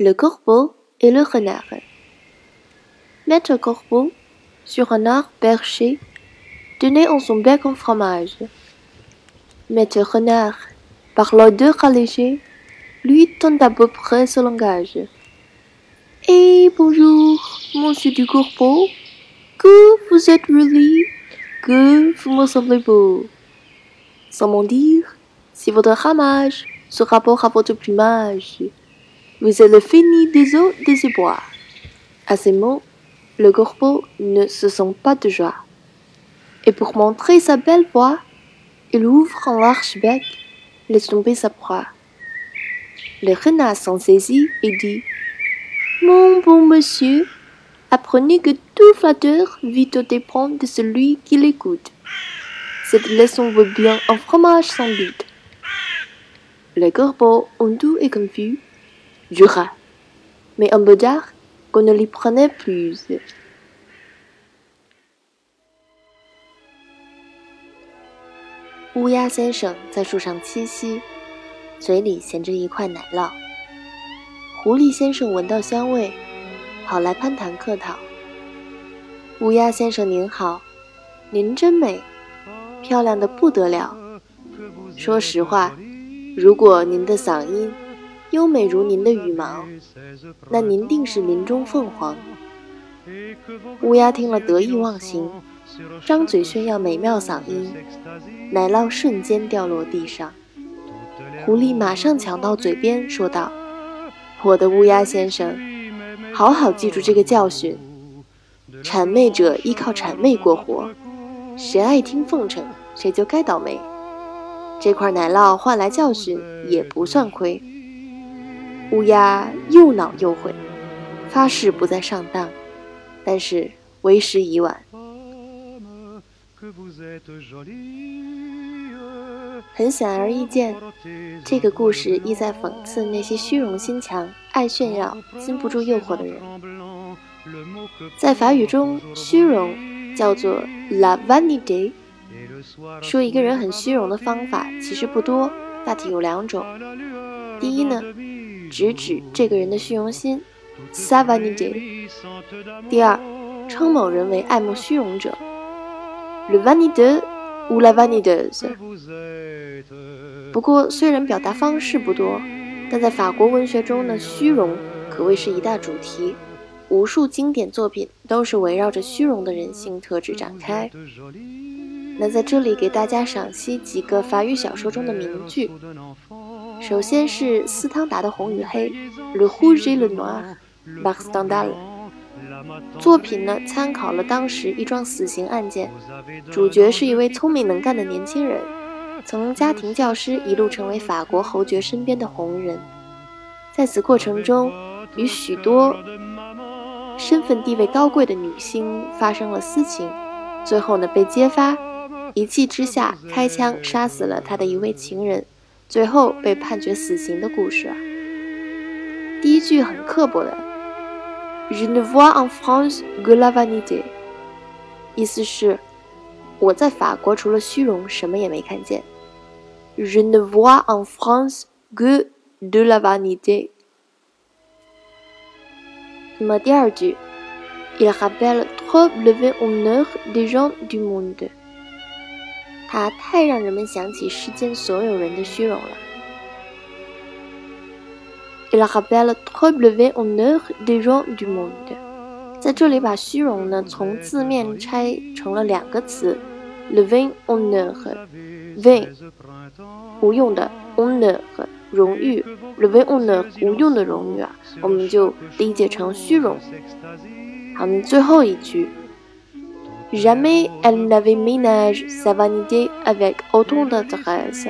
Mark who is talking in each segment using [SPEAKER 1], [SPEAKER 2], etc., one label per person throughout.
[SPEAKER 1] Le corbeau et le renard. Maître corbeau, sur un arbre perché, tenait en son bec un fromage. Maître renard, par l'odeur allégée, lui tend à peu près ce langage. Eh bonjour, monsieur du corbeau, que vous êtes joli, que vous me semblez beau. Sans m'en dire, si votre ramage se rapporte à votre plumage, vous êtes le fini des eaux de ces bois. À ces mots, le corbeau ne se sent pas de joie. Et pour montrer sa belle voix, il ouvre un large bec, laisse tomber sa proie. Le renard s'en saisit et dit Mon bon monsieur, apprenez que tout flatteur vit au dépend de celui qui l'écoute. Cette leçon vaut bien un fromage sans doute. Le corbeau, honteux et confus, jura, mais un peu tard qu'on ne l'y prenait plus. 乌鸦先生在树上栖息，嘴里衔着一块奶酪。狐狸先生闻到香味，跑来攀谈客套。乌鸦先生您好，您真美，漂亮的不得了。说实话，如果您的嗓音优美如您的羽毛，那您定是林中凤凰。乌鸦听了得意忘形，张嘴炫耀美妙嗓音，奶酪瞬间掉落地上。狐狸马上抢到嘴边说道：“我的乌鸦先生，好好记住这个教训：谄媚者依靠谄媚过活，谁爱听奉承，谁就该倒霉。这块奶酪换来教训也不算亏。”乌鸦又恼又悔，发誓不再上当，但是为时已晚。很显而易见，这个故事意在讽刺那些虚荣心强、爱炫耀、禁不住诱惑的人。在法语中，虚荣叫做 la vanité。说一个人很虚荣的方法其实不多，大体有两种。第一呢。直指这个人的虚荣心。第二，称某人为爱慕虚荣者。不过，虽然表达方式不多，但在法国文学中呢，虚荣可谓是一大主题，无数经典作品都是围绕着虚荣的人性特质展开。那在这里给大家赏析几个法语小说中的名句。首先是斯汤达的《红与黑》，Le Rouge et le Noir，Max Stendhal。作品呢参考了当时一桩死刑案件，主角是一位聪明能干的年轻人，从家庭教师一路成为法国侯爵身边的红人，在此过程中与许多身份地位高贵的女星发生了私情，最后呢被揭发，一气之下开枪杀死了他的一位情人。最后被判决死刑的故事啊。第一句很刻薄的，Je ne vois en France que la vanité，意思是我在法国除了虚荣什么也没看见。Je ne vois en France que de la vanité。那么第二句，Il rappelle trop le vain honneur des gens du monde。它太让人们想起世间所有人的虚荣了。Il rappelle trop le vain honneur des gens du monde。在这里把虚荣呢从字面拆成了两个词，le vain honneur，vain 无用的，honneur 荣誉，le vain honneur 无用的荣誉啊，我们就理解成虚荣。好，那最后一句。Jamais elle n'avait ménage sa vanité avec autant d'adresse。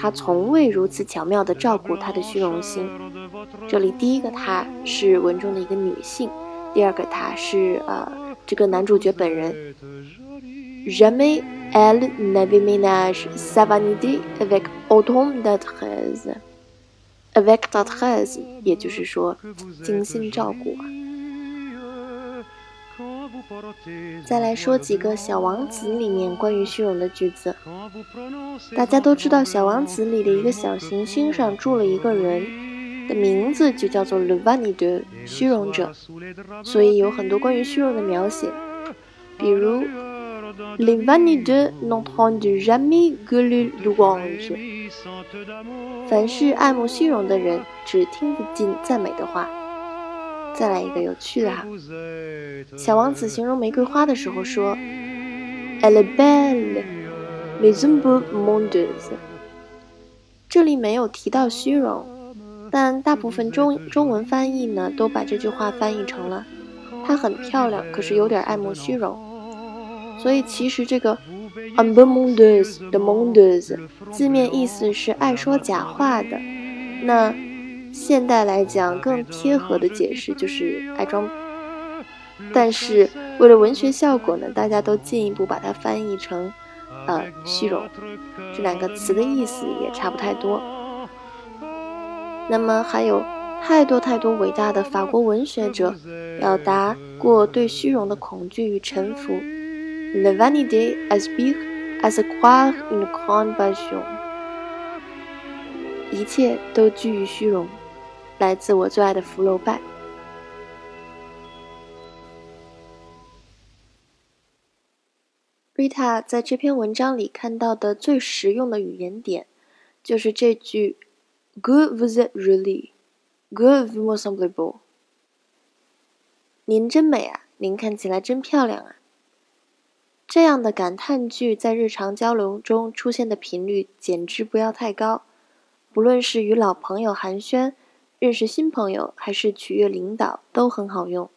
[SPEAKER 1] 他从未如此巧妙地照顾她的虚荣心。这里第一个他是文中的一个女性，第二个他是呃这个男主角本人。Jamais elle n'avait ménage sa vanité avec autant d'adresse。avec d'adresse，也就是说精心照顾啊。再来说几个《小王子》里面关于虚荣的句子。大家都知道，《小王子》里的一个小行星上住了一个人，的名字就叫做 Le v a n i d 虚荣者，所以有很多关于虚荣的描写，比如 Le Vanide n'entend jamais que le louange，凡是爱慕虚荣的人只听不进赞美的话。再来一个有趣的哈，小王子形容玫瑰花的时候说：“Elle est belle, mais un peu mondeuse。”这里没有提到虚荣，但大部分中中文翻译呢都把这句话翻译成了“她很漂亮，可是有点爱慕虚荣”。所以其实这个 “un peu mondeuse” 的 “mondeuse” 字面意思是爱说假话的。那现代来讲，更贴合的解释就是爱装。但是为了文学效果呢，大家都进一步把它翻译成，呃，虚荣。这两个词的意思也差不太多。那么还有太多太多伟大的法国文学者表达过对虚荣的恐惧与臣服。Le vanité aspire à se croire une grande passion。一切都居于虚荣。来自我最爱的福楼拜。Rita 在这篇文章里看到的最实用的语言点，就是这句 “Good vous êtes jolie, good vous me semblez beau。”您真美啊，您看起来真漂亮啊。这样的感叹句在日常交流中出现的频率简直不要太高，不论是与老朋友寒暄。认识新朋友还是取悦领导都很好用。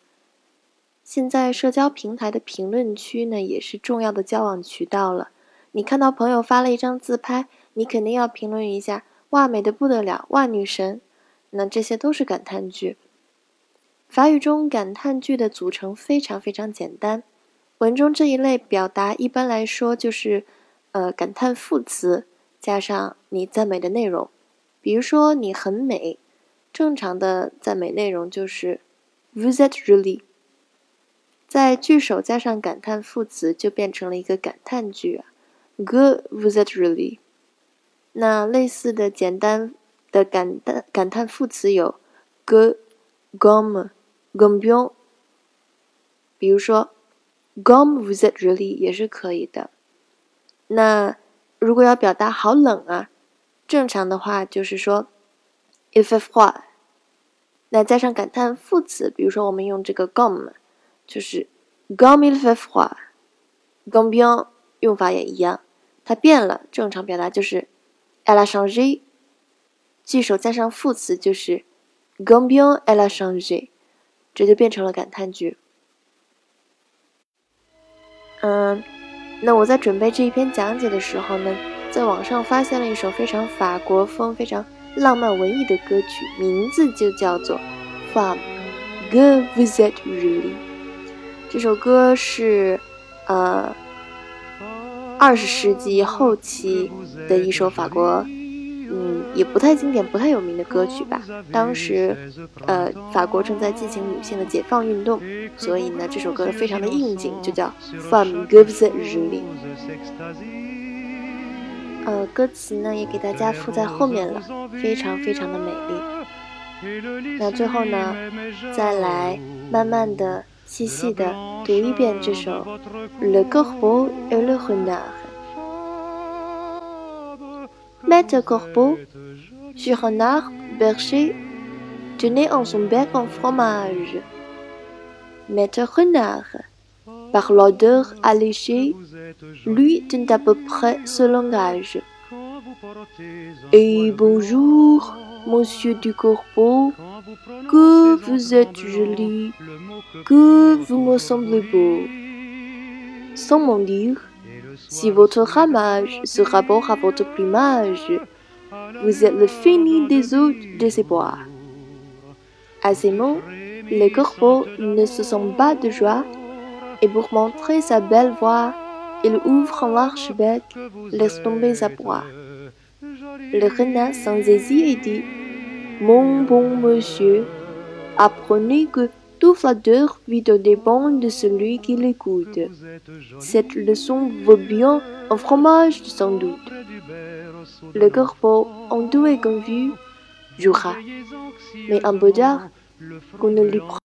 [SPEAKER 1] 现在社交平台的评论区呢，也是重要的交往渠道了。你看到朋友发了一张自拍，你肯定要评论一下：“哇，美的不得了！哇，女神！”那这些都是感叹句。法语中感叹句的组成非常非常简单。文中这一类表达一般来说就是，呃，感叹副词加上你赞美的内容。比如说，你很美。正常的赞美内容就是 "Vous êtes jolie"，在句首加上感叹副词，就变成了一个感叹句啊。"Good, vous êtes jolie"。那类似的简单的感叹感叹副词有 "Good gom gom b i o n。比如说 "Gomme, vous êtes jolie" 也是可以的。那如果要表达好冷啊，正常的话就是说。Il fait froid，那加上感叹副词，比如说我们用这个 gom，就是 gomme il fait froid，gomme bien 用法也一样，它变了，正常表达就是 elle a changé，句首加上副词就是 gomme bien elle a changé，这就变成了感叹句。嗯，那我在准备这一篇讲解的时候呢，在网上发现了一首非常法国风、非常。浪漫文艺的歌曲，名字就叫做《From Good Visit Really》。这首歌是呃二十世纪后期的一首法国，嗯，也不太经典、不太有名的歌曲吧。当时呃法国正在进行女性的解放运动，所以呢这首歌非常的应景，就叫《From Good Visit Really》。呃，歌词呢也给大家附在后面了，非常非常的美丽。那最后呢，再来慢慢的、细细的读一遍这首《Le corbeau et le renard》。Maître corbeau sur un arbre berger tenait en son bec un fromage. Maître renard par l'odeur alléchée, lui tint à peu près ce langage. Et bonjour, monsieur du corbeau, que vous êtes joli, que vous me semblez beau. Sans m'en dire, si votre ramage se rapporte à votre plumage, vous êtes le fini des hôtes de ces bois. À ces mots, les corbeaux ne se sont pas de joie et pour montrer sa belle voix, il ouvre un large bec, laisse tomber sa proie. Le renard sans et dit Mon bon monsieur, apprenez que tout flatteur vit dépend de celui qui l'écoute. Cette leçon vaut bien un fromage sans doute. Le corbeau, en tout est confus, jouera. Mais un bonheur qu'on ne lui